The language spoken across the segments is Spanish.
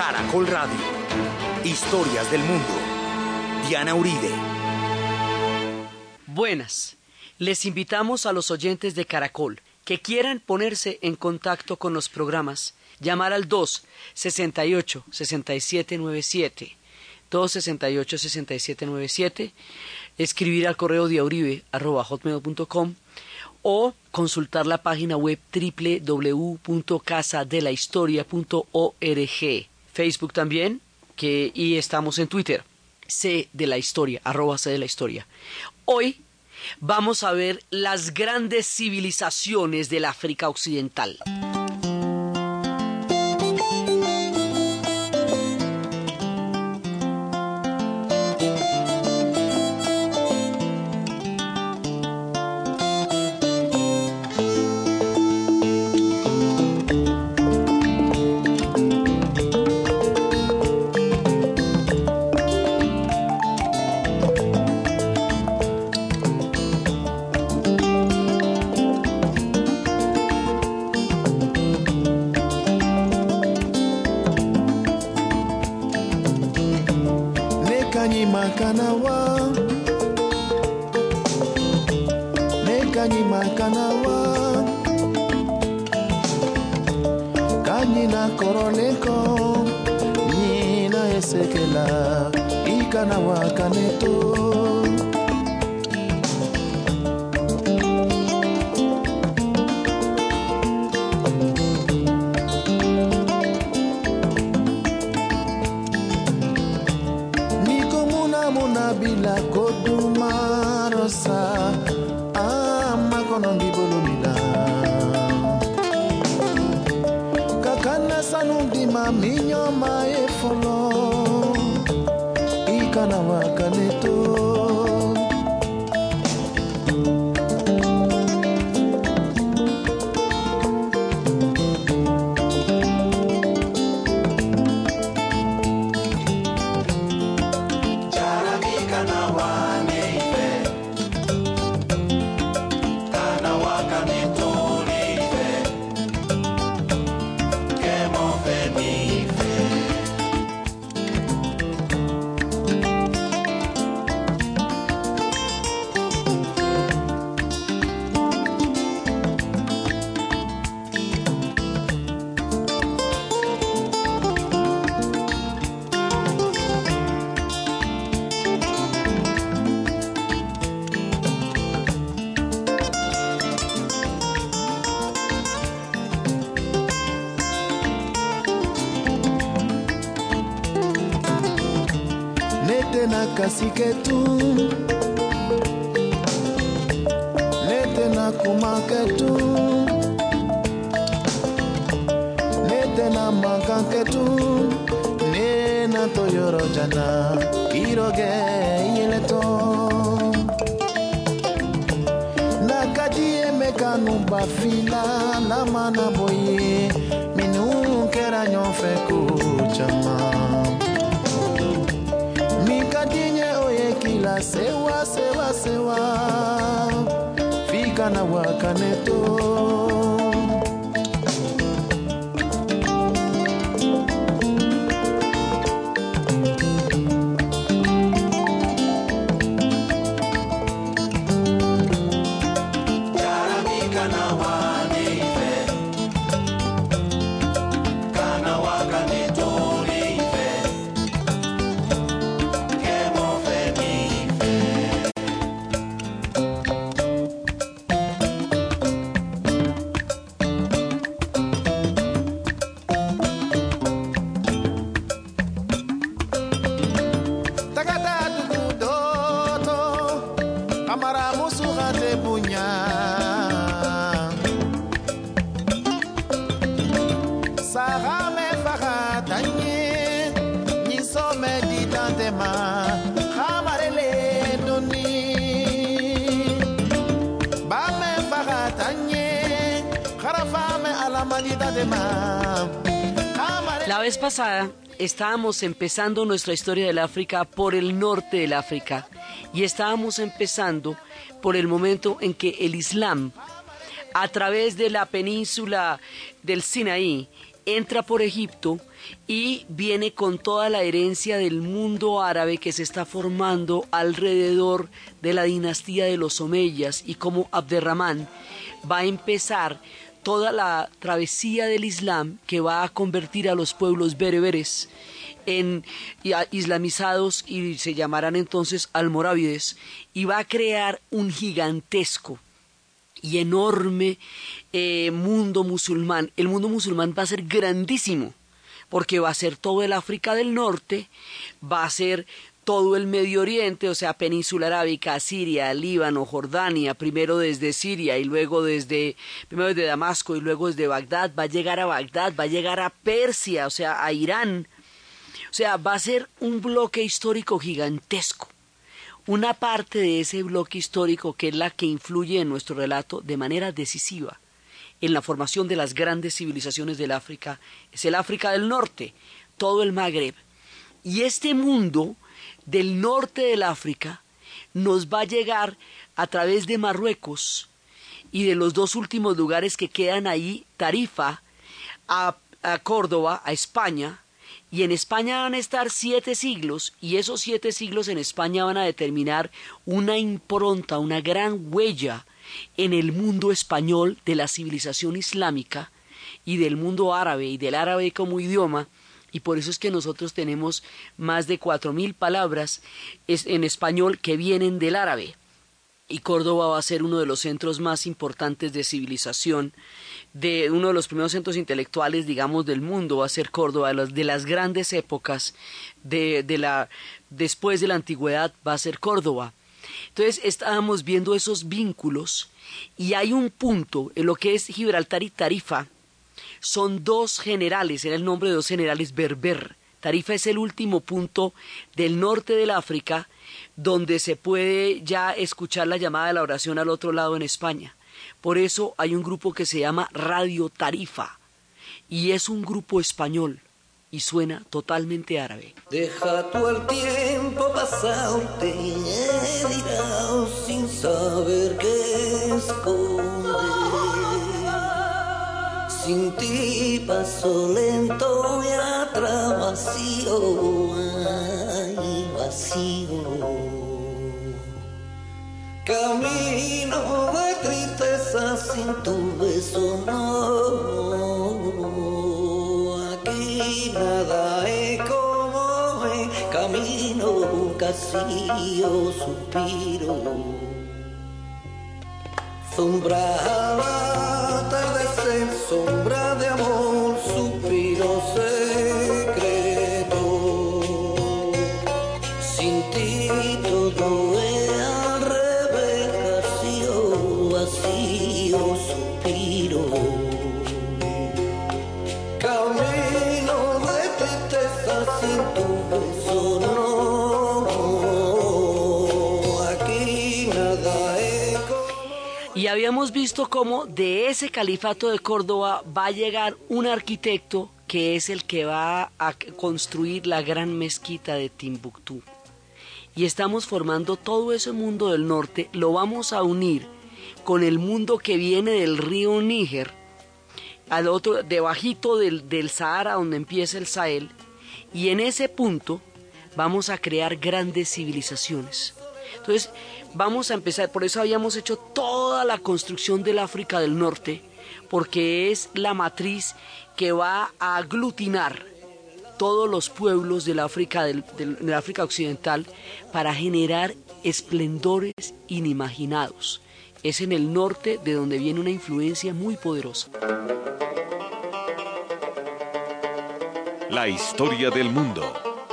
Caracol Radio. Historias del mundo. Diana Uribe. Buenas. Les invitamos a los oyentes de Caracol que quieran ponerse en contacto con los programas, llamar al 2 68 6797 268 6797 escribir al correo diauribe.com o consultar la página web www.casadelahistoria.org. Facebook también, que, y estamos en Twitter, C de la historia, arroba C de la historia. Hoy vamos a ver las grandes civilizaciones del África Occidental. kosekela ikana wakaneto netenak aziketu netenak kumaketu netena makaketu nena toyorojana iroge yeleto nakadi emekanu bafila lama na boye. Minu kera ɲɔgɔn sewa sewa sewa. Fika na wakaneto La vez pasada estábamos empezando nuestra historia del África por el norte del África y estábamos empezando por el momento en que el Islam, a través de la península del Sinaí, entra por Egipto y viene con toda la herencia del mundo árabe que se está formando alrededor de la dinastía de los Omeyas. Y como Abderramán va a empezar toda la travesía del Islam que va a convertir a los pueblos bereberes en islamizados y se llamarán entonces almorávides y va a crear un gigantesco y enorme eh, mundo musulmán. El mundo musulmán va a ser grandísimo porque va a ser todo el África del Norte, va a ser todo el Medio Oriente, o sea, península arábica, Siria, Líbano, Jordania, primero desde Siria y luego desde, primero desde Damasco y luego desde Bagdad, va a llegar a Bagdad, va a llegar a Persia, o sea, a Irán. O sea, va a ser un bloque histórico gigantesco. Una parte de ese bloque histórico que es la que influye en nuestro relato de manera decisiva en la formación de las grandes civilizaciones del África es el África del Norte, todo el Magreb. Y este mundo del norte del África nos va a llegar a través de Marruecos y de los dos últimos lugares que quedan ahí, Tarifa, a, Córdoba, a España, y en España van a estar siete siglos, y esos siete siglos en España van a determinar una impronta, una gran huella en el mundo español de la civilización islámica y del mundo árabe y del árabe como idioma, y por eso es que nosotros tenemos más de cuatro mil palabras en español que vienen del árabe. Y Córdoba va a ser uno de los centros más importantes de civilización, de uno de los primeros centros intelectuales, digamos, del mundo, va a ser Córdoba, de las, grandes épocas de, de la, después de la antigüedad, va a ser Córdoba. Entonces estábamos viendo esos vínculos y hay un punto en lo que es Gibraltar y Tarifa, son dos generales, era el nombre de dos generales berber. Tarifa es el último punto del norte del África donde se puede ya escuchar la llamada de la oración al otro lado en España. Por eso hay un grupo que se llama Radio Tarifa y es un grupo español y suena totalmente árabe. Deja tú el tiempo pasarte sin saber qué esconder. Sin ti paso lento y atrás vacío, ay, vacío. Camino de tristeza sin tu beso, no. Aquí nada es como es, camino, casillo, suspiro. Sombra sombra de amor, habíamos visto cómo de ese califato de Córdoba va a llegar un arquitecto que es el que va a construir la gran mezquita de Timbuktu. Y estamos formando todo ese mundo del norte, lo vamos a unir con el mundo que viene del río Níger, al otro, debajito del, del Sahara donde empieza el Sahel, y en ese punto vamos a crear grandes civilizaciones. Entonces, vamos a empezar, por eso habíamos hecho toda la construcción del África del Norte, porque es la matriz que va a aglutinar todos los pueblos de la África, del, de África Occidental para generar esplendores inimaginados. Es en el norte de donde viene una influencia muy poderosa. La historia del mundo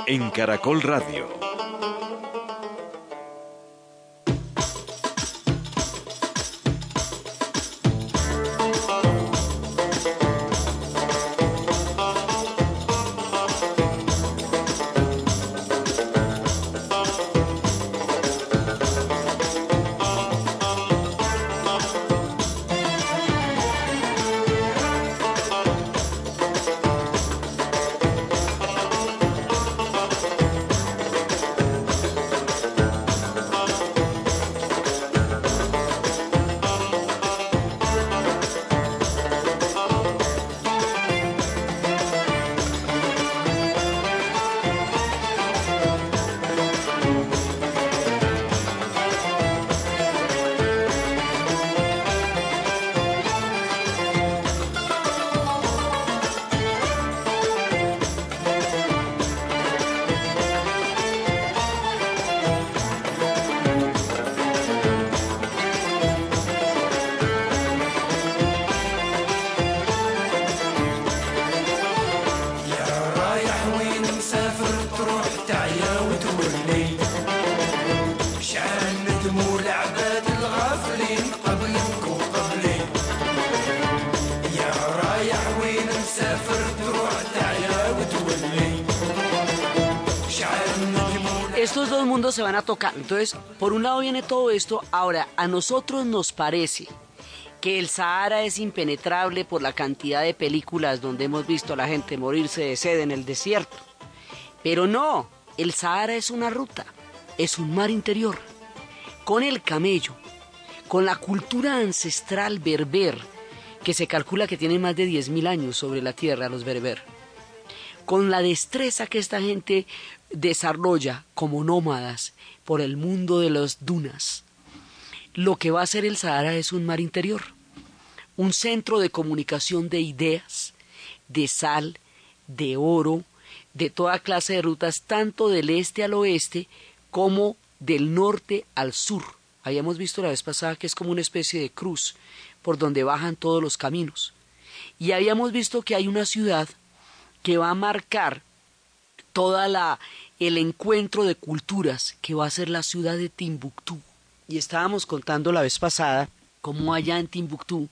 en Caracol Radio. Se van a tocar. Entonces, por un lado viene todo esto. Ahora, a nosotros nos parece que el Sahara es impenetrable por la cantidad de películas donde hemos visto a la gente morirse de sed en el desierto. Pero no, el Sahara es una ruta, es un mar interior. Con el camello, con la cultura ancestral berber, que se calcula que tiene más de 10.000 años sobre la tierra, los berber, con la destreza que esta gente desarrolla como nómadas por el mundo de las dunas, lo que va a ser el Sahara es un mar interior, un centro de comunicación de ideas, de sal, de oro, de toda clase de rutas, tanto del este al oeste como del norte al sur. Habíamos visto la vez pasada que es como una especie de cruz por donde bajan todos los caminos. Y habíamos visto que hay una ciudad que va a marcar toda la el encuentro de culturas que va a ser la ciudad de Timbuktu. Y estábamos contando la vez pasada cómo allá en Timbuktu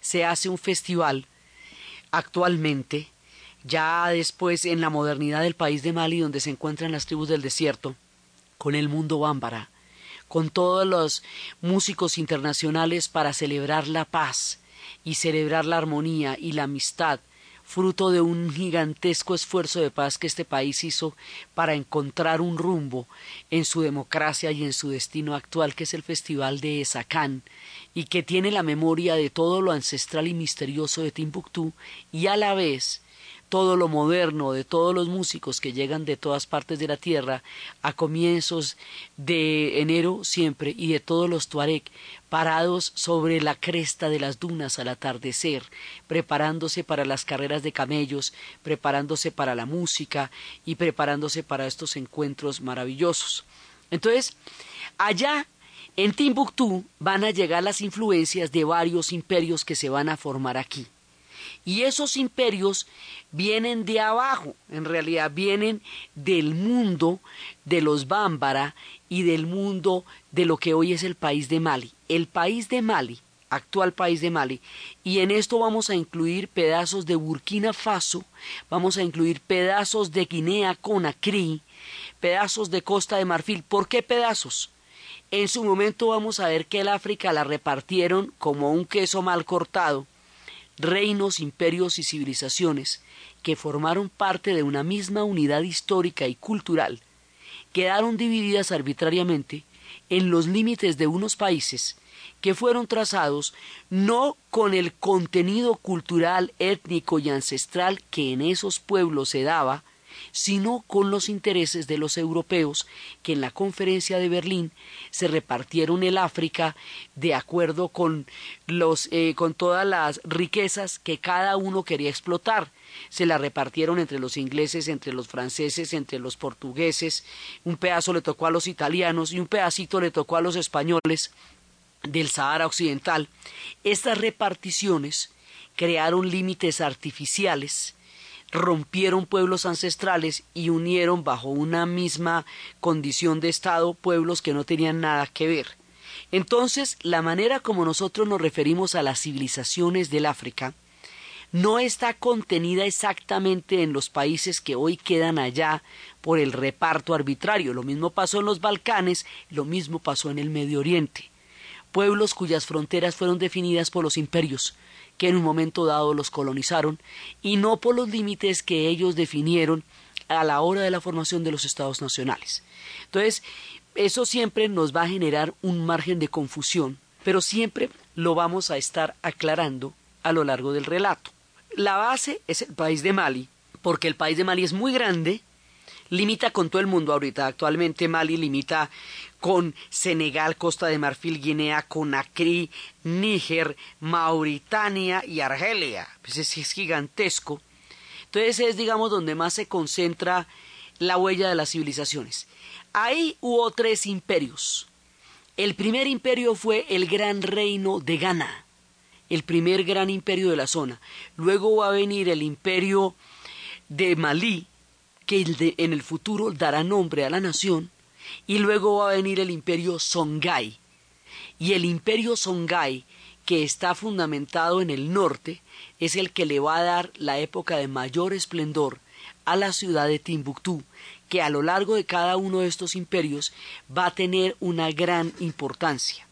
se hace un festival actualmente, ya después en la modernidad del país de Mali donde se encuentran las tribus del desierto, con el mundo bámbara, con todos los músicos internacionales para celebrar la paz y celebrar la armonía y la amistad fruto de un gigantesco esfuerzo de paz que este país hizo para encontrar un rumbo en su democracia y en su destino actual, que es el Festival de Esacán, y que tiene la memoria de todo lo ancestral y misterioso de Timbuktu, y a la vez todo lo moderno de todos los músicos que llegan de todas partes de la tierra a comienzos de enero siempre y de todos los tuareg parados sobre la cresta de las dunas al atardecer, preparándose para las carreras de camellos, preparándose para la música y preparándose para estos encuentros maravillosos. Entonces, allá en Timbuktu van a llegar las influencias de varios imperios que se van a formar aquí. Y esos imperios vienen de abajo, en realidad vienen del mundo de los Bámbara y del mundo de lo que hoy es el país de Mali. El país de Mali, actual país de Mali, y en esto vamos a incluir pedazos de Burkina Faso, vamos a incluir pedazos de Guinea Conakry, pedazos de Costa de Marfil. ¿Por qué pedazos? En su momento vamos a ver que el África la repartieron como un queso mal cortado reinos, imperios y civilizaciones que formaron parte de una misma unidad histórica y cultural, quedaron divididas arbitrariamente en los límites de unos países que fueron trazados no con el contenido cultural, étnico y ancestral que en esos pueblos se daba, sino con los intereses de los europeos que en la conferencia de Berlín se repartieron el África de acuerdo con los eh, con todas las riquezas que cada uno quería explotar se la repartieron entre los ingleses, entre los franceses, entre los portugueses, un pedazo le tocó a los italianos y un pedacito le tocó a los españoles del Sahara Occidental. Estas reparticiones crearon límites artificiales rompieron pueblos ancestrales y unieron bajo una misma condición de Estado pueblos que no tenían nada que ver. Entonces, la manera como nosotros nos referimos a las civilizaciones del África no está contenida exactamente en los países que hoy quedan allá por el reparto arbitrario. Lo mismo pasó en los Balcanes, lo mismo pasó en el Medio Oriente. Pueblos cuyas fronteras fueron definidas por los imperios, que en un momento dado los colonizaron y no por los límites que ellos definieron a la hora de la formación de los estados nacionales. Entonces, eso siempre nos va a generar un margen de confusión, pero siempre lo vamos a estar aclarando a lo largo del relato. La base es el país de Mali, porque el país de Mali es muy grande, limita con todo el mundo ahorita. Actualmente Mali limita con Senegal, Costa de Marfil, Guinea, Conakry, Níger, Mauritania y Argelia. Pues es, es gigantesco. Entonces es, digamos, donde más se concentra la huella de las civilizaciones. Ahí hubo tres imperios. El primer imperio fue el gran reino de Ghana, el primer gran imperio de la zona. Luego va a venir el imperio de Malí, que en el futuro dará nombre a la nación, y luego va a venir el imperio Songhai. Y el imperio Songhai, que está fundamentado en el norte, es el que le va a dar la época de mayor esplendor a la ciudad de Timbuktu, que a lo largo de cada uno de estos imperios va a tener una gran importancia.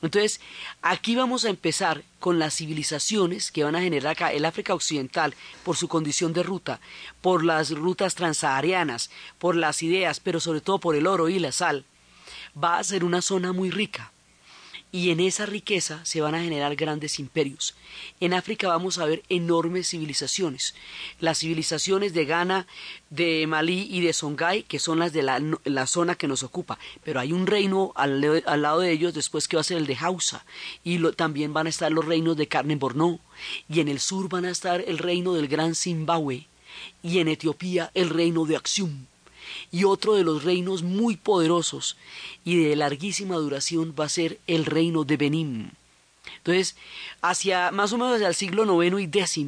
Entonces, aquí vamos a empezar con las civilizaciones que van a generar acá el África Occidental por su condición de ruta, por las rutas transsaharianas, por las ideas, pero sobre todo por el oro y la sal. Va a ser una zona muy rica y en esa riqueza se van a generar grandes imperios. En África vamos a ver enormes civilizaciones. Las civilizaciones de Ghana, de Malí y de Songhai, que son las de la, zona que nos ocupa. Pero hay un reino al, lado de ellos después que va a ser el de Hausa. Y también van a estar los reinos de Carne Borno. Y en el sur van a estar el reino del Gran Zimbabue. Y en Etiopía el reino de Axium y otro de los reinos muy poderosos y de larguísima duración va a ser el reino de Benín. Entonces, hacia más o menos hacia el siglo IX y X,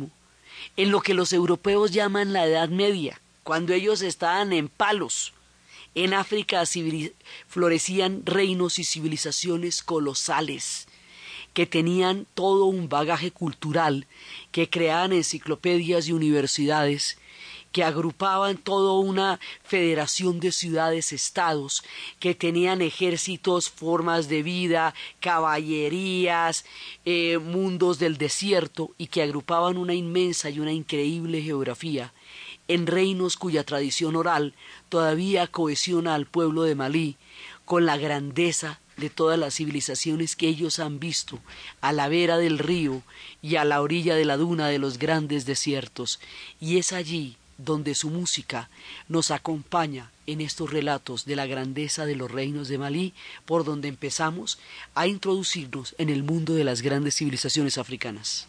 en lo que los europeos llaman la Edad Media, cuando ellos estaban en palos, en África florecían reinos y civilizaciones colosales que tenían todo un bagaje cultural, que creaban enciclopedias y universidades, que agrupaban toda una federación de ciudades-estados, que tenían ejércitos, formas de vida, caballerías, eh, mundos del desierto, y que agrupaban una inmensa y una increíble geografía, en reinos cuya tradición oral todavía cohesiona al pueblo de Malí con la grandeza de todas las civilizaciones que ellos han visto a la vera del río y a la orilla de la duna de los grandes desiertos, y es allí donde su música nos acompaña en estos relatos de la grandeza de los reinos de Malí, por donde empezamos a introducirnos en el mundo de las grandes civilizaciones africanas.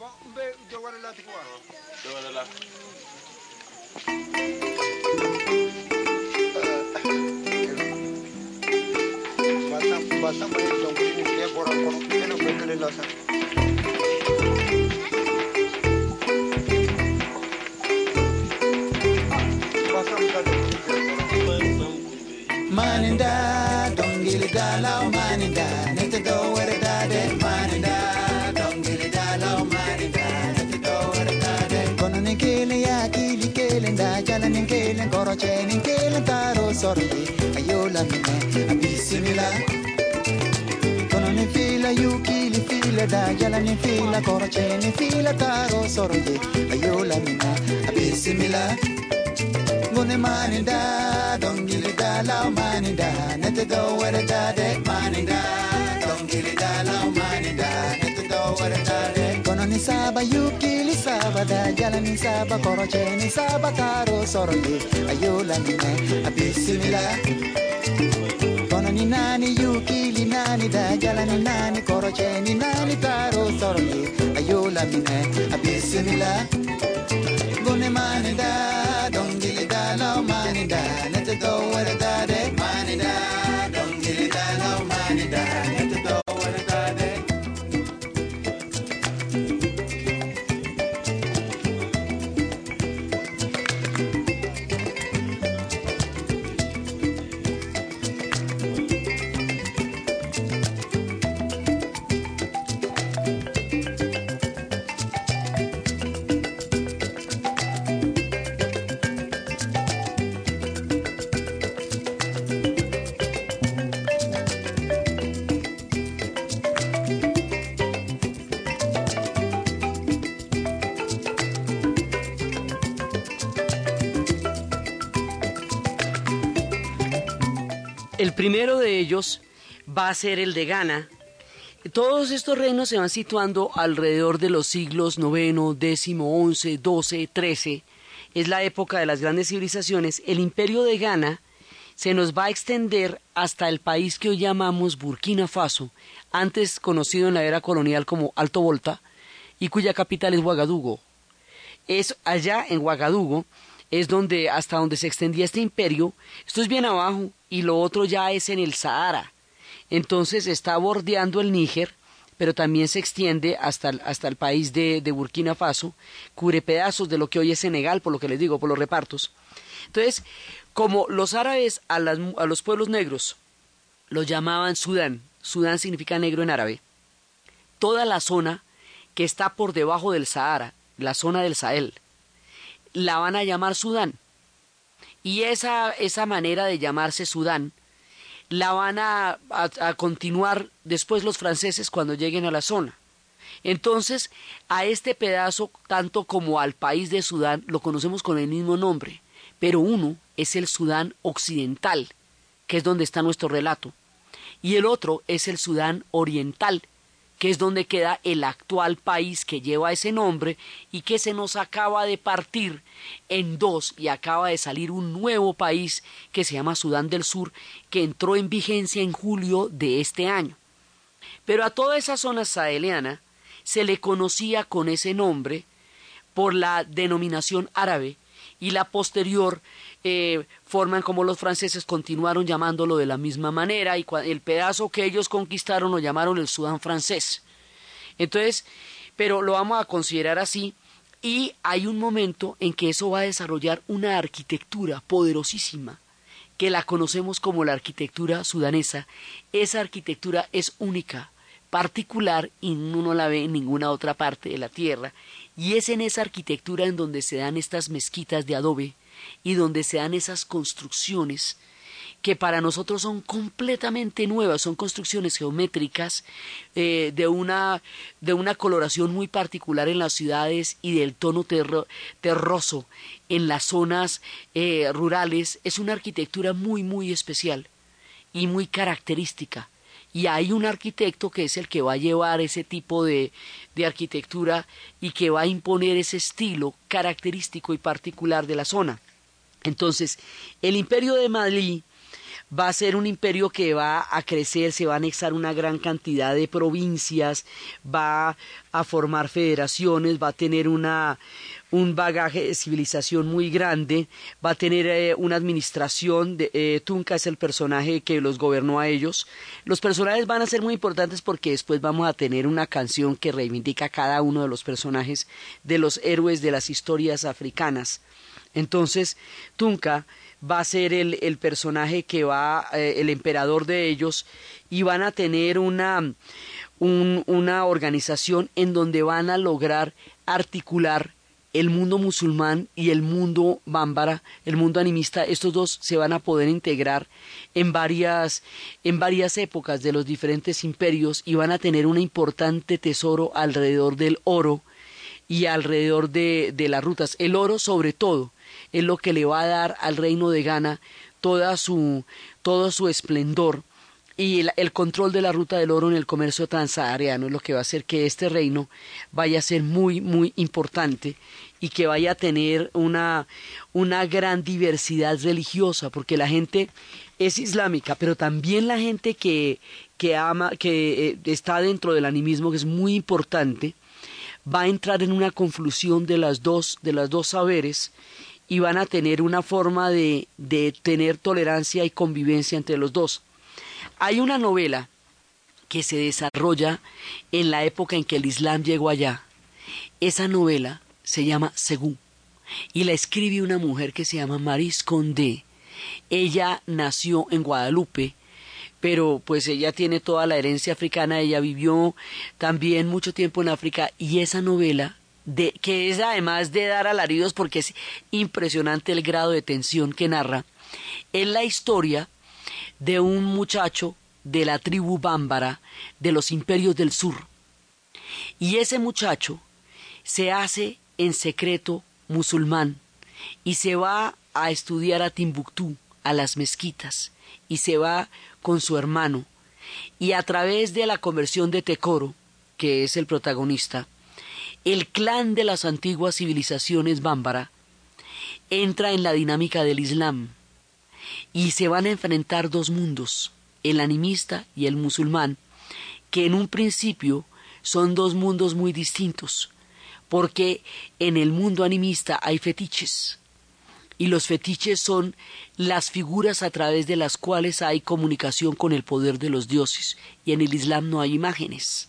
Maninda, dongili dala, maninda, nete do were dade, maninda, dongili dala, maninda, nete do were dade. Kono ninkele ya kili kele nda, jala ninkele koroche ninkele taro sorri, ayola mine, abisimila. Kono ni fila yu kili fila da, jala ni fila koroche ni fila taro sorri, ayola mine, abisimila. Gune maninda, dongili dala, maninda, nete do were dade, maninda, dongili dala, maninda, nete do were dade. Kono ni saba yukili saba da, jala ni saba koroche ni saba karo soroli, ayola mine, abisimila. Kono ni nani yukili nani da, jala ni nani koroche ni nani karo soroli, ayola mine, abisimila. Gune maninda, no money down. Let the door with El primero de ellos va a ser el de Ghana. Todos estos reinos se van situando alrededor de los siglos IX, X, XI, XII, XIII. Es la época de las grandes civilizaciones. El imperio de Ghana se nos va a extender hasta el país que hoy llamamos Burkina Faso, antes conocido en la era colonial como Alto Volta, y cuya capital es Ouagadougou. Es allá en Ouagadougou es donde hasta donde se extendía este imperio. Esto es bien abajo y lo otro ya es en el Sahara. Entonces está bordeando el Níger, pero también se extiende hasta el, hasta el país de, Burkina Faso, cubre pedazos de lo que hoy es Senegal, por lo que les digo, por los repartos. Entonces, como los árabes a, a los pueblos negros los llamaban Sudán, Sudán significa negro en árabe, toda la zona que está por debajo del Sahara, la zona del Sahel, la van a llamar Sudán. Y esa, esa manera de llamarse Sudán la van a, a, a continuar después los franceses cuando lleguen a la zona. Entonces, a este pedazo, tanto como al país de Sudán, lo conocemos con el mismo nombre, pero uno es el Sudán occidental, que es donde está nuestro relato, y el otro es el Sudán oriental, que es donde queda el actual país que lleva ese nombre y que se nos acaba de partir en dos y acaba de salir un nuevo país que se llama Sudán del Sur, que entró en vigencia en julio de este año. Pero a toda esa zona saheliana se le conocía con ese nombre por la denominación árabe y la posterior eh, como los franceses continuaron llamándolo de la misma manera y el pedazo que ellos conquistaron lo llamaron el Sudán francés. Entonces, pero lo vamos a considerar así y hay un momento en que eso va a desarrollar una arquitectura poderosísima que la conocemos como la arquitectura sudanesa. Esa arquitectura es única, particular y no la ve en ninguna otra parte de la tierra. Y es en esa arquitectura en donde se dan estas mezquitas de adobe, y donde se dan esas construcciones que para nosotros son completamente nuevas, son construcciones geométricas eh, de, una, de una coloración muy particular en las ciudades y del tono terroso en las zonas eh, rurales. Es una arquitectura muy, muy especial y muy característica. Y hay un arquitecto que es el que va a llevar ese tipo de, de arquitectura y que va a imponer ese estilo característico y particular de la zona. Entonces, el imperio de Madrid va a ser un imperio que va a crecer, se va a anexar una gran cantidad de provincias, va a formar federaciones, va a tener una, un bagaje de civilización muy grande, va a tener eh, una administración, de, eh, Tunca es el personaje que los gobernó a ellos. Los personajes van a ser muy importantes porque después vamos a tener una canción que reivindica a cada uno de los personajes de los héroes de las historias africanas. Entonces, Tunca va a ser el, el personaje que va, eh, el emperador de ellos, y van a tener una, un, una organización en donde van a lograr articular el mundo musulmán y el mundo bámbara, el mundo animista, estos dos se van a poder integrar en varias, en varias épocas de los diferentes imperios y van a tener un importante tesoro alrededor del oro y alrededor de, de las rutas. El oro sobre todo, es lo que le va a dar al reino de Ghana toda su, todo su esplendor y el, el, control de la ruta del oro en el comercio transahariano es lo que va a hacer que este reino vaya a ser muy, muy importante y que vaya a tener una, una gran diversidad religiosa, porque la gente es islámica, pero también la gente que, que ama, que eh, está dentro del animismo, que es muy importante, va a entrar en una conflusión de las dos, de las dos saberes, y van a tener una forma de, de tener tolerancia y convivencia entre los dos. Hay una novela que se desarrolla en la época en que el Islam llegó allá. Esa novela se llama Segú y la escribe una mujer que se llama Maris Condé. Ella nació en Guadalupe, pero pues ella tiene toda la herencia africana, ella vivió también mucho tiempo en África y esa novela que es además de dar alaridos porque es impresionante el grado de tensión que narra, es la historia de un muchacho de la tribu bámbara de los imperios del sur. Y ese muchacho se hace en secreto musulmán y se va a estudiar a Timbuktu, a las mezquitas, y se va con su hermano. Y a través de la conversión de Tecoro, que es el protagonista, el clan de las antiguas civilizaciones bámbara entra en la dinámica del Islam y se van a enfrentar dos mundos, el animista y el musulmán, que en un principio son dos mundos muy distintos, porque en el mundo animista hay fetiches, y los fetiches son las figuras a través de las cuales hay comunicación con el poder de los dioses, y en el Islam no hay imágenes.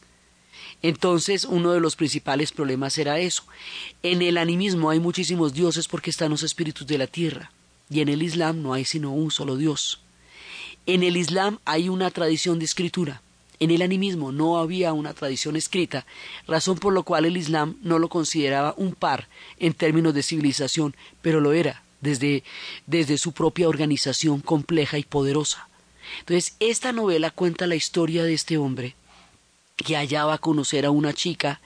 Entonces, uno de los principales problemas era eso. En el animismo hay muchísimos dioses porque están los espíritus de la tierra, y en el Islam no hay sino un solo Dios. En el Islam hay una tradición de escritura. En el animismo no había una tradición escrita, razón por la cual el Islam no lo consideraba un par en términos de civilización, pero lo era, desde, desde su propia organización compleja y poderosa. Entonces, esta novela cuenta la historia de este hombre que allá va a conocer a una chica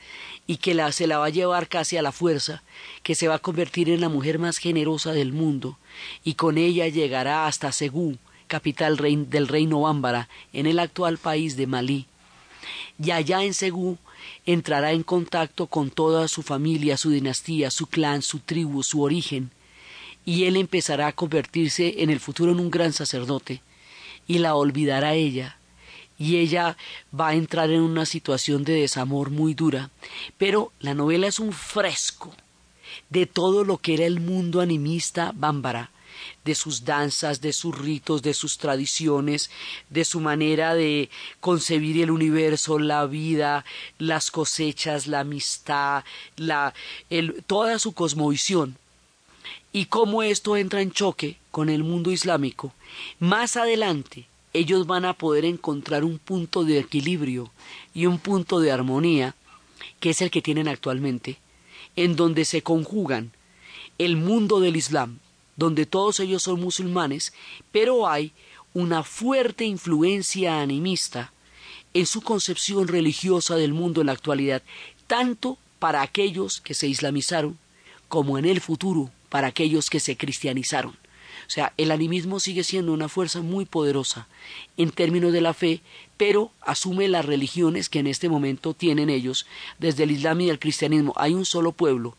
y que la, se la va a llevar casi a la fuerza, que se va a convertir en la mujer más generosa del mundo, y con ella llegará hasta Segú, capital del reino Bámbara, en el actual país de Malí. Y allá en Segú entrará en contacto con toda su familia, su dinastía, su clan, su tribu, su origen, y él empezará a convertirse en el futuro en un gran sacerdote, y la olvidará ella, y ella va a entrar en una situación de desamor muy dura, pero la novela es un fresco de todo lo que era el mundo animista bámbara, de sus danzas, de sus ritos, de sus tradiciones, de su manera de concebir el universo, la vida, las cosechas, la amistad, la, toda su cosmovisión y cómo esto entra en choque con el mundo islámico. Más adelante, ellos van a poder encontrar un punto de equilibrio y un punto de armonía, que es el que tienen actualmente, en donde se conjugan el mundo del Islam, donde todos ellos son musulmanes, pero hay una fuerte influencia animista en su concepción religiosa del mundo en la actualidad, tanto para aquellos que se islamizaron como en el futuro para aquellos que se cristianizaron. O sea, el animismo sigue siendo una fuerza muy poderosa en términos de la fe, pero asume las religiones que en este momento tienen ellos, desde el Islam y el cristianismo. Hay un solo pueblo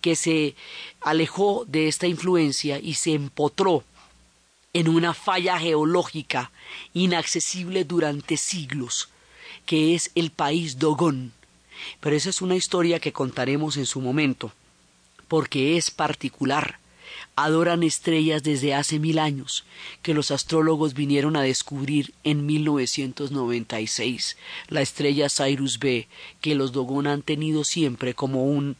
que se alejó de esta influencia y se empotró en una falla geológica inaccesible durante siglos, que es el país Dogón. Pero esa es una historia que contaremos en su momento, porque es particular adoran estrellas desde hace mil años, que los astrólogos vinieron a descubrir en 1996, la estrella Cyrus B, que los Dogon han tenido siempre como un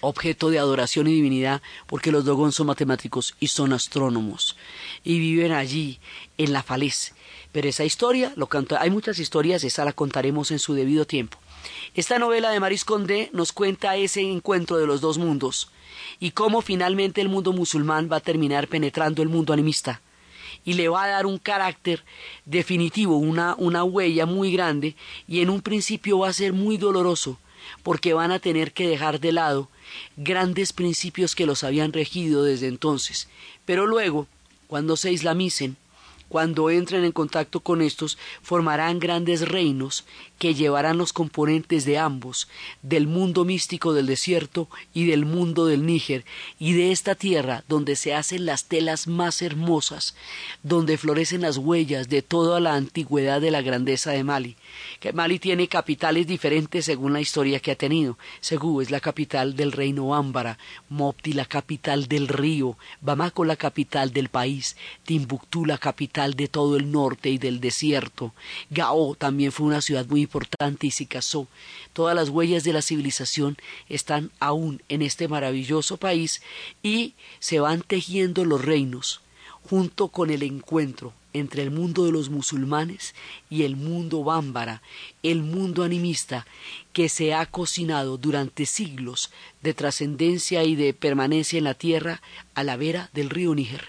objeto de adoración y divinidad, porque los Dogon son matemáticos y son astrónomos, y viven allí, en la falez. Pero esa historia, lo hay muchas historias, esa la contaremos en su debido tiempo. Esta novela de Maris Condé nos cuenta ese encuentro de los dos mundos, y cómo finalmente el mundo musulmán va a terminar penetrando el mundo animista y le va a dar un carácter definitivo, una, una huella muy grande y en un principio va a ser muy doloroso porque van a tener que dejar de lado grandes principios que los habían regido desde entonces. Pero luego, cuando se islamicen, cuando entren en contacto con estos, formarán grandes reinos que llevarán los componentes de ambos, del mundo místico del desierto y del mundo del Níger, y de esta tierra donde se hacen las telas más hermosas, donde florecen las huellas de toda la antigüedad de la grandeza de Mali. Que Mali tiene capitales diferentes según la historia que ha tenido. Segú es la capital del reino Ámbara, Mopti la capital del río, Bamako la capital del país, Timbuktu la capital de todo el norte y del desierto. Gao también fue una ciudad muy importante y se casó. Todas las huellas de la civilización están aún en este maravilloso país y se van tejiendo los reinos junto con el encuentro entre el mundo de los musulmanes y el mundo bámbara, el mundo animista, que se ha cocinado durante siglos de trascendencia y de permanencia en la tierra a la vera del río Níger.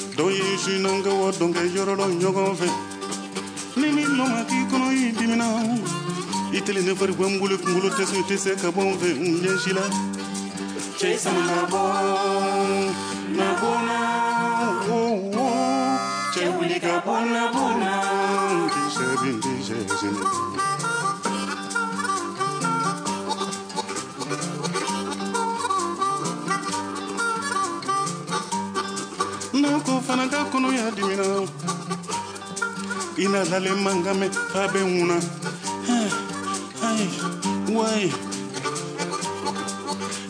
do ye sinɔn kɛ wa dɔn kɛ yɔrɔ dɔ ɲɔgɔn fɛ ni min nɔ ma k'i kɔnɔ i dimina i ne fari bɔn bolo kunkolo tɛ se tɛ se ka bɔ n fɛ n la cɛ sama ka na bɔ na wo wo oh. wuli ka bɔ na dimina ina lale mangame a bɛ ŋuna ai wai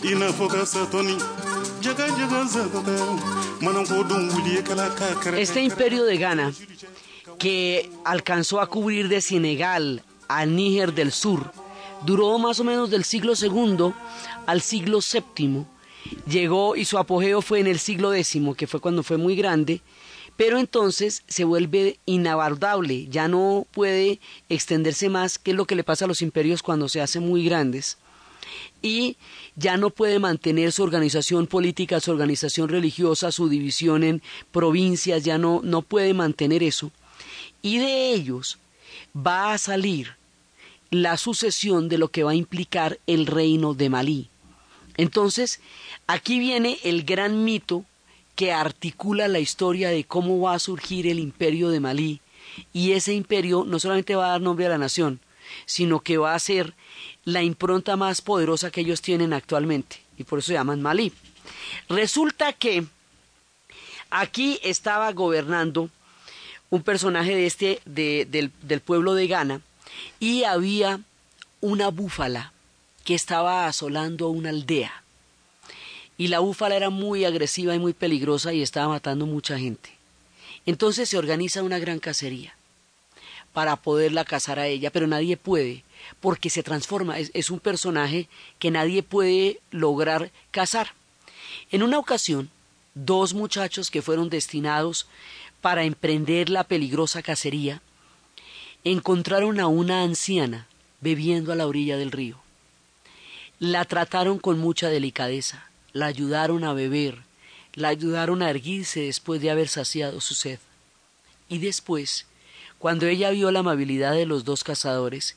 i n'a fɔ ka satɔni jaga jaga wuli kala kɛrɛ Este imperio de Ghana, que alcanzó a cubrir de Senegal a Níger del Sur, duró más o menos del siglo II al siglo VII. Llegó y su apogeo fue en el siglo X, que fue cuando fue muy grande, pero entonces se vuelve inabordable, ya no puede extenderse más, que es lo que le pasa a los imperios cuando se hacen muy grandes y ya no puede mantener su organización política, su organización religiosa, su división en provincias, ya no, no puede mantener eso. Y de ellos va a salir la sucesión de lo que va a implicar el reino de Malí. Entonces, aquí viene el gran mito que articula la historia de cómo va a surgir el imperio de Malí. Y ese imperio no solamente va a dar nombre a la nación, sino que va a ser la impronta más poderosa que ellos tienen actualmente. Y por eso se llaman Malí. Resulta que aquí estaba gobernando un personaje de este, de- del, pueblo de Ghana, y había una búfala que estaba asolando una aldea. Y la búfala era muy agresiva y muy peligrosa y estaba matando mucha gente. Entonces se organiza una gran cacería para poderla cazar a ella, pero nadie puede, porque se transforma, es, es un personaje que nadie puede lograr cazar. En una ocasión, dos muchachos que fueron destinados para emprender la peligrosa cacería, encontraron a una anciana bebiendo a la orilla del río. La trataron con mucha delicadeza, la ayudaron a beber, la ayudaron a erguirse después de haber saciado su sed. Y después, cuando ella vio la amabilidad de los dos cazadores,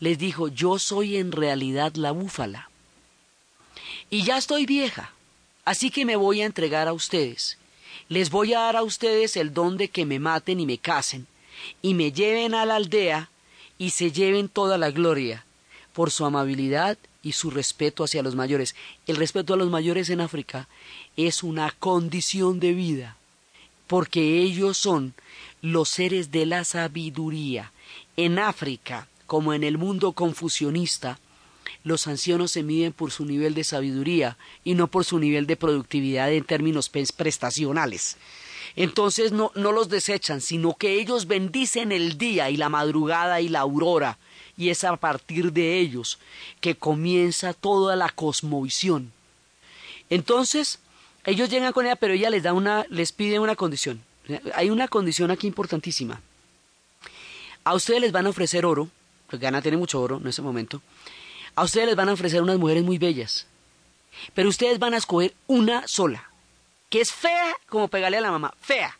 les dijo, yo soy en realidad la búfala. Y ya estoy vieja, así que me voy a entregar a ustedes. Les voy a dar a ustedes el don de que me maten y me casen, y me lleven a la aldea y se lleven toda la gloria por su amabilidad y su respeto hacia los mayores. El respeto a los mayores en África es una condición de vida, porque ellos son los seres de la sabiduría. En África, como en el mundo confucionista, los ancianos se miden por su nivel de sabiduría y no por su nivel de productividad en términos prestacionales. Entonces no, no los desechan, sino que ellos bendicen el día y la madrugada y la aurora, y es a partir de ellos que comienza toda la cosmovisión. Entonces, ellos llegan con ella, pero ella les da una, les pide una condición. Hay una condición aquí importantísima. A ustedes les van a ofrecer oro, porque Gana tiene mucho oro en ese momento. A ustedes les van a ofrecer unas mujeres muy bellas. Pero ustedes van a escoger una sola, que es fea como pegarle a la mamá, fea.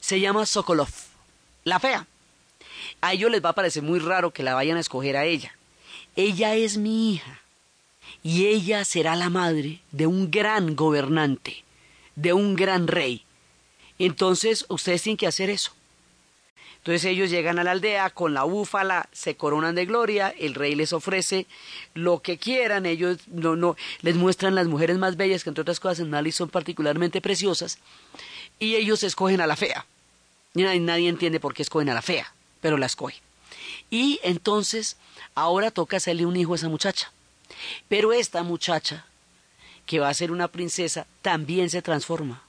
Se llama Sokolov, la fea. A ellos les va a parecer muy raro que la vayan a escoger a ella. Ella es mi hija y ella será la madre de un gran gobernante, de un gran rey. Entonces ustedes tienen que hacer eso. Entonces ellos llegan a la aldea con la búfala, se coronan de gloria, el rey les ofrece lo que quieran, ellos no, no, les muestran las mujeres más bellas, que entre otras cosas en Mali son particularmente preciosas, y ellos escogen a la fea. Y nadie, nadie entiende por qué escogen a la fea, pero la escogen. Y entonces ahora toca hacerle un hijo a esa muchacha. Pero esta muchacha, que va a ser una princesa, también se transforma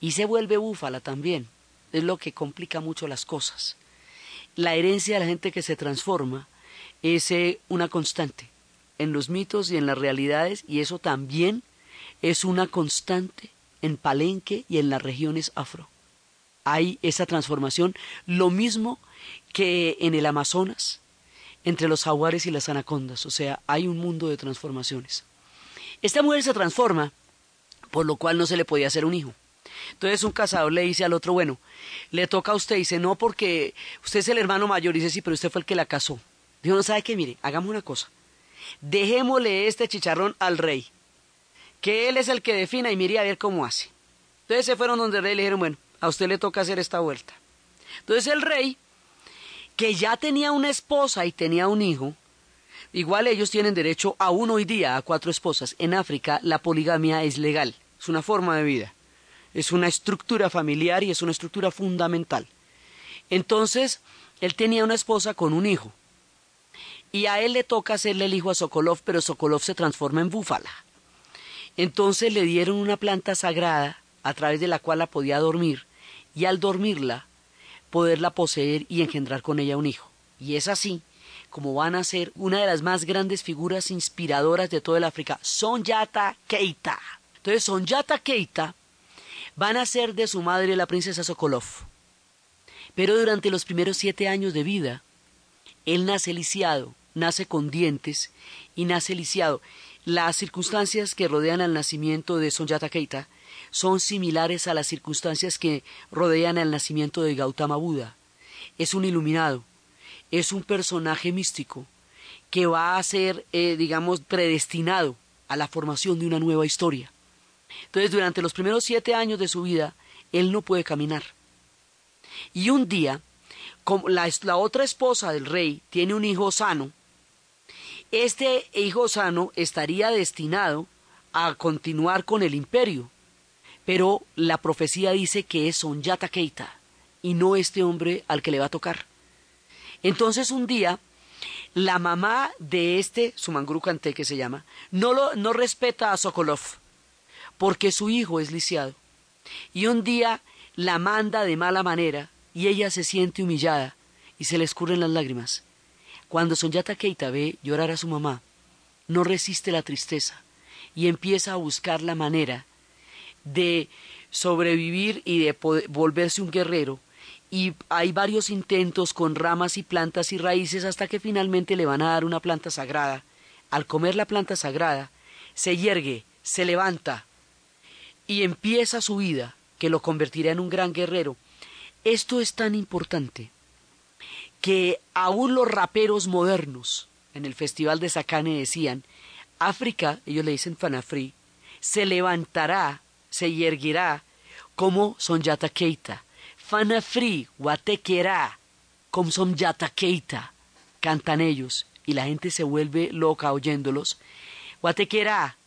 y se vuelve búfala también. Es lo que complica mucho las cosas. La herencia de la gente que se transforma es eh, una constante en los mitos y en las realidades y eso también es una constante en Palenque y en las regiones afro. Hay esa transformación, lo mismo que en el Amazonas, entre los jaguares y las anacondas, o sea, hay un mundo de transformaciones. Esta mujer se transforma, por lo cual no se le podía hacer un hijo. Entonces un cazador le dice al otro, bueno, le toca a usted, dice, no, porque usted es el hermano mayor, dice, sí, pero usted fue el que la casó. Dijo, no sabe qué, mire, hagamos una cosa, dejémosle este chicharrón al rey, que él es el que defina y mire a ver cómo hace. Entonces se fueron donde el rey le dijeron, bueno, a usted le toca hacer esta vuelta. Entonces el rey, que ya tenía una esposa y tenía un hijo, igual ellos tienen derecho aún hoy día a cuatro esposas. En África la poligamia es legal, es una forma de vida, es una estructura familiar y es una estructura fundamental. Entonces, él tenía una esposa con un hijo. Y a él le toca hacerle el hijo a Sokolov, pero Sokolov se transforma en búfala. Entonces le dieron una planta sagrada a través de la cual la podía dormir y al dormirla poderla poseer y engendrar con ella un hijo. Y es así como van a ser una de las más grandes figuras inspiradoras de todo el África, Sonyata Keita. Entonces Sonyata Keita van a ser de su madre la princesa Sokolov. Pero durante los primeros siete años de vida, él nace lisiado, nace con dientes y nace lisiado. Las circunstancias que rodean al nacimiento de Sonyata Keita son similares a las circunstancias que rodean al nacimiento de Gautama Buda. Es un iluminado, es un personaje místico que va a ser, eh, digamos, predestinado a la formación de una nueva historia. Entonces, durante los primeros siete años de su vida, él no puede caminar. Y un día, como la otra esposa del rey tiene un hijo sano, este hijo sano estaría destinado a continuar con el imperio. Pero la profecía dice que es Sonyata Keita y no este hombre al que le va a tocar. Entonces un día la mamá de este Sumanguru Kante que se llama no, lo, no respeta a Sokolov porque su hijo es lisiado. Y un día la manda de mala manera y ella se siente humillada y se le escurren las lágrimas. Cuando Sonyata Keita ve llorar a su mamá, no resiste la tristeza y empieza a buscar la manera de sobrevivir y de volverse un guerrero. Y hay varios intentos con ramas y plantas y raíces hasta que finalmente le van a dar una planta sagrada. Al comer la planta sagrada, se yergue, se levanta y empieza su vida, que lo convertirá en un gran guerrero. Esto es tan importante que aún los raperos modernos en el festival de Sakane decían, África, ellos le dicen Fanafri, se levantará, se yerguirá como Sonyata Keita. Fanafri, Guatequerá, como Sonyata Keita, cantan ellos y la gente se vuelve loca oyéndolos. Guatequerá,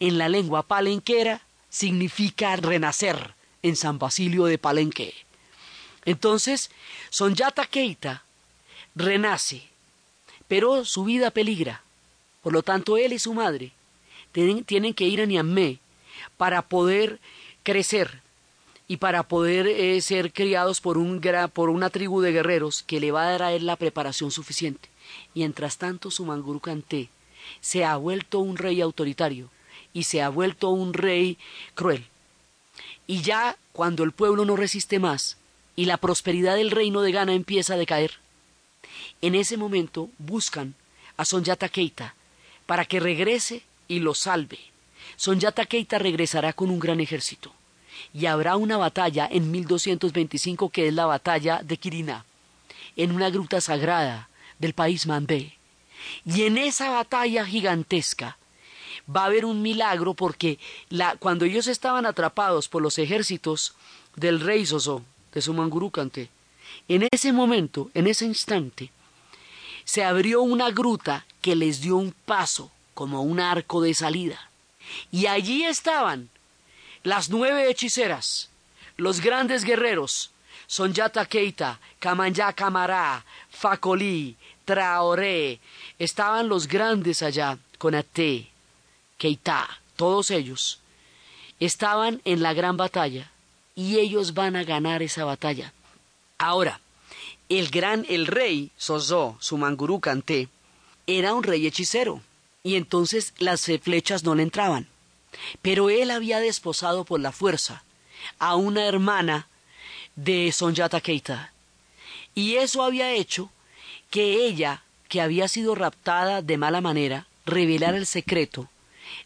en la lengua palenquera, significa renacer en San Basilio de Palenque. Entonces, Sonyata Keita renace, pero su vida peligra. Por lo tanto, él y su madre tienen, que ir a Niamey para poder crecer y para poder eh, ser criados por, un, por una tribu de guerreros que le va a dar a él la preparación suficiente. Mientras tanto, su Manguru Kanté se ha vuelto un rey autoritario y se ha vuelto un rey cruel. Y ya cuando el pueblo no resiste más y la prosperidad del reino de Ghana empieza a decaer, en ese momento buscan a Sonyata Keita para que regrese y lo salve. Sonyata Keita regresará con un gran ejército y habrá una batalla en 1225 que es la batalla de Kirina, en una gruta sagrada del país Mandé. Y en esa batalla gigantesca va a haber un milagro porque cuando ellos estaban atrapados por los ejércitos del rey Soso, de Sumangurukante, en ese momento, en ese instante, se abrió una gruta que les dio un paso como un arco de salida. Y allí estaban las nueve hechiceras, los grandes guerreros, Sonyata Keita, Kamanya Kamara, Fakoli, Traoré, estaban los grandes allá, con Ate, Keita, todos ellos, estaban en la gran batalla y ellos van a ganar esa batalla. Ahora, el gran, el rey Sozo, Sumanguru Kanté, era un rey hechicero, y entonces las flechas no le entraban. Pero él había desposado por la fuerza a una hermana de Sonyata Keita, y eso había hecho que ella, que había sido raptada de mala manera, revelara el secreto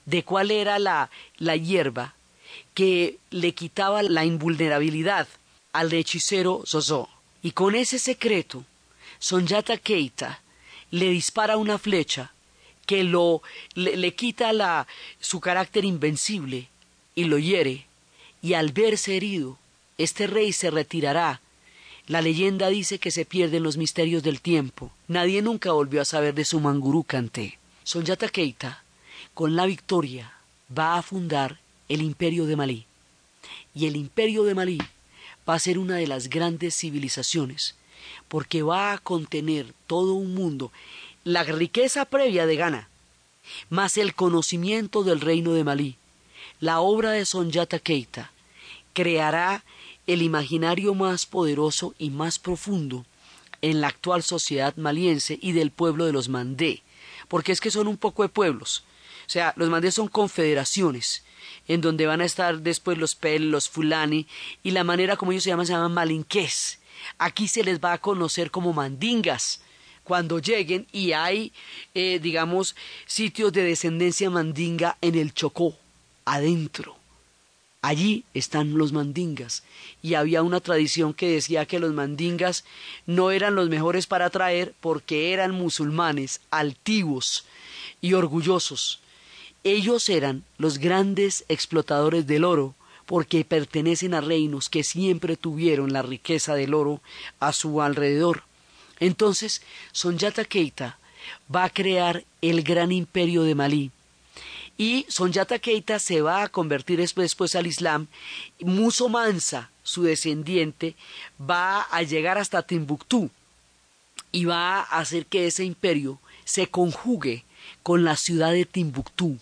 de cuál era la, la hierba que le quitaba la invulnerabilidad al hechicero Zozo. Y con ese secreto, Sonyata Keita le dispara una flecha que lo le, quita la, su carácter invencible y lo hiere. Y al verse herido, este rey se retirará. La leyenda dice que se pierden los misterios del tiempo. Nadie nunca volvió a saber de su mangurú Kanté. Sonyata Keita, con la victoria, va a fundar el imperio de Malí. Y el imperio de Malí va a ser una de las grandes civilizaciones, porque va a contener todo un mundo, la riqueza previa de Ghana, más el conocimiento del reino de Malí, la obra de Sonyata Keita creará el imaginario más poderoso y más profundo en la actual sociedad maliense y del pueblo de los Mandé, porque es que son un poco de pueblos. O sea, los Mandé son confederaciones, en donde van a estar después los Pel, los Fulani, y la manera como ellos se llaman se llaman malinqués. Aquí se les va a conocer como mandingas cuando lleguen y hay, eh, digamos, sitios de descendencia mandinga en el Chocó, adentro. Allí están los mandingas y había una tradición que decía que los mandingas no eran los mejores para traer porque eran musulmanes altivos y orgullosos. Ellos eran los grandes explotadores del oro porque pertenecen a reinos que siempre tuvieron la riqueza del oro a su alrededor. Entonces, Sonyata Keita va a crear el gran imperio de Malí. Y Sonyata Keita se va a convertir después, al Islam. Muso Mansa, su descendiente, va a llegar hasta Timbuktu y va a hacer que ese imperio se conjugue con la ciudad de Timbuktu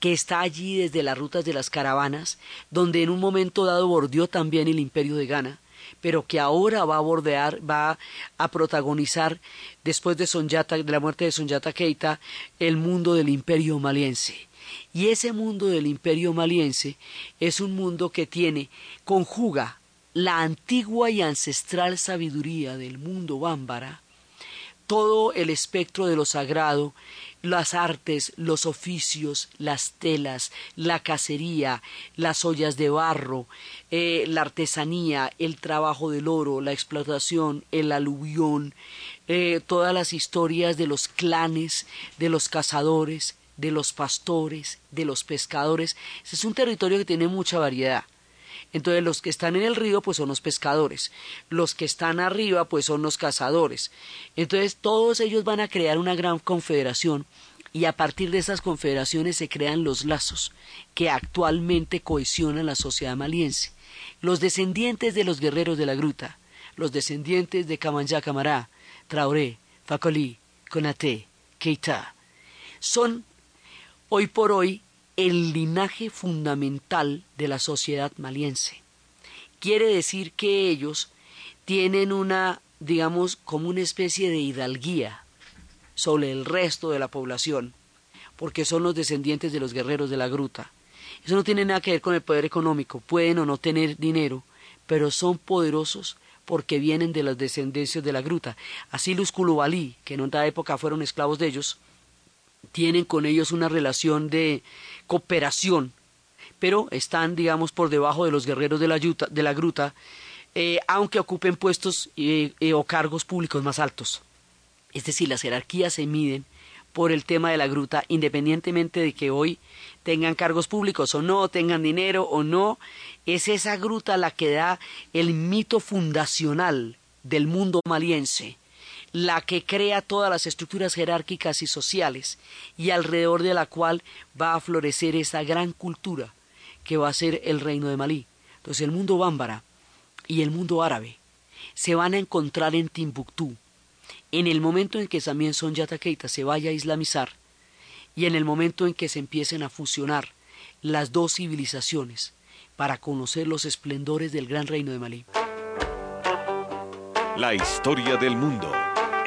que está allí desde las rutas de las caravanas, donde en un momento dado bordeó también el imperio de Ghana, pero que ahora va a bordear, va a protagonizar, después de, de la muerte de Sonyata Keita, el mundo del imperio maliense. Y ese mundo del imperio maliense es un mundo que tiene, conjuga la antigua y ancestral sabiduría del mundo bámbara, todo el espectro de lo sagrado, las artes, los oficios, las telas, la cacería, las ollas de barro, eh, la artesanía, el trabajo del oro, la explotación, el aluvión, eh, todas las historias de los clanes, de los cazadores, de los pastores, de los pescadores. es un territorio que tiene mucha variedad. Entonces los que están en el río pues son los pescadores, los que están arriba pues son los cazadores. Entonces todos ellos van a crear una gran confederación y a partir de esas confederaciones se crean los lazos que actualmente cohesionan la sociedad maliense. Los descendientes de los guerreros de la gruta, los descendientes de Kamanja Camará, Traoré, Facolí, Conate, Keita, son hoy por hoy el linaje fundamental de la sociedad maliense. Quiere decir que ellos tienen una, digamos, como una especie de hidalguía sobre el resto de la población, porque son los descendientes de los guerreros de la gruta. Eso no tiene nada que ver con el poder económico, pueden o no tener dinero, pero son poderosos porque vienen de las descendencias de la gruta. Así los Kulubalí, que en otra época fueron esclavos de ellos, tienen con ellos una relación de cooperación, pero están, digamos, por debajo de los guerreros de la, de la gruta, eh, aunque ocupen puestos eh, eh, o cargos públicos más altos. Es decir, las jerarquías se miden por el tema de la gruta, independientemente de que hoy tengan cargos públicos o no, tengan dinero o no, es esa gruta la que da el mito fundacional del mundo maliense la que crea todas las estructuras jerárquicas y sociales y alrededor de la cual va a florecer esa gran cultura que va a ser el reino de Malí. Entonces el mundo bámbara y el mundo árabe se van a encontrar en Timbuktu en el momento en que también son Keita se vaya a islamizar y en el momento en que se empiecen a fusionar las dos civilizaciones para conocer los esplendores del gran reino de Malí. La historia del mundo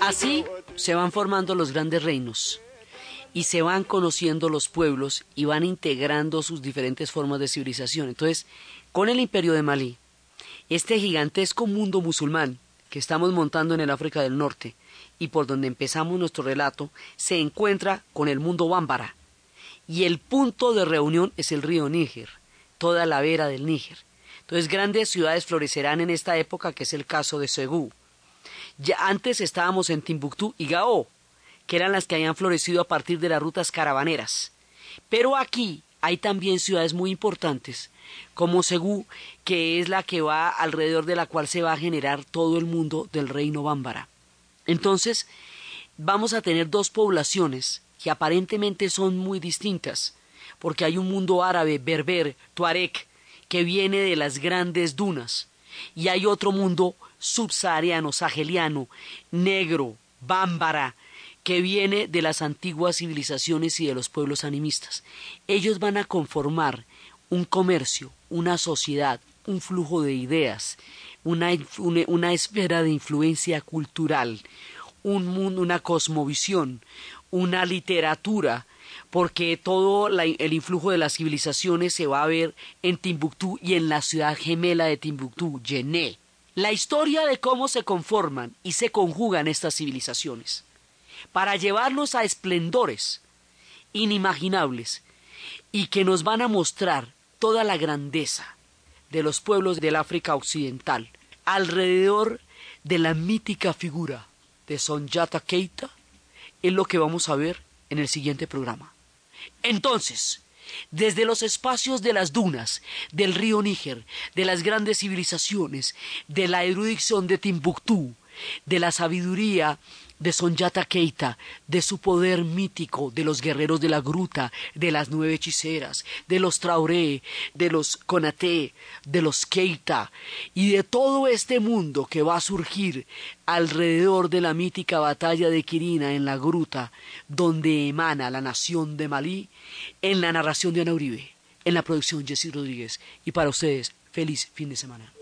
Así se van formando los grandes reinos y se van conociendo los pueblos y van integrando sus diferentes formas de civilización. Entonces, con el imperio de Malí, este gigantesco mundo musulmán que estamos montando en el África del Norte y por donde empezamos nuestro relato, se encuentra con el mundo bámbara. Y el punto de reunión es el río Níger. toda la vera del Níger. Entonces grandes ciudades florecerán en esta época, que es el caso de Segú. Ya antes estábamos en Timbuktu y Gao, que eran las que habían florecido a partir de las rutas caravaneras. Pero aquí hay también ciudades muy importantes, como Segú, que es la que va alrededor de la cual se va a generar todo el mundo del reino bámbara. Entonces, vamos a tener dos poblaciones que aparentemente son muy distintas, porque hay un mundo árabe, berber, tuareg, que viene de las grandes dunas, y hay otro mundo subsahariano, saheliano, negro, bámbara, que viene de las antiguas civilizaciones y de los pueblos animistas. Ellos van a conformar un comercio, una sociedad, un flujo de ideas, una, una, esfera de influencia cultural, un mundo, una cosmovisión, una literatura, porque todo el influjo de las civilizaciones se va a ver en Timbuktu y en la ciudad gemela de Timbuktu, Yené. La historia de cómo se conforman y se conjugan estas civilizaciones para llevarlos a esplendores inimaginables y que nos van a mostrar toda la grandeza de los pueblos del África Occidental alrededor de la mítica figura de Sonjata Keita es lo que vamos a ver en el siguiente programa. Entonces, desde los espacios de las dunas, del río Níger, de las grandes civilizaciones, de la erudición de Timbuktu, de la sabiduría de Sonjata Keita, de su poder mítico, de los guerreros de la gruta, de las nueve hechiceras, de los Traoré, de los Konaté, de los Keita, y de todo este mundo que va a surgir alrededor de la mítica batalla de Quirina en la gruta, donde emana la nación de Malí, en la narración de Ana Uribe, en la producción Jessy Rodríguez, y para ustedes, feliz fin de semana.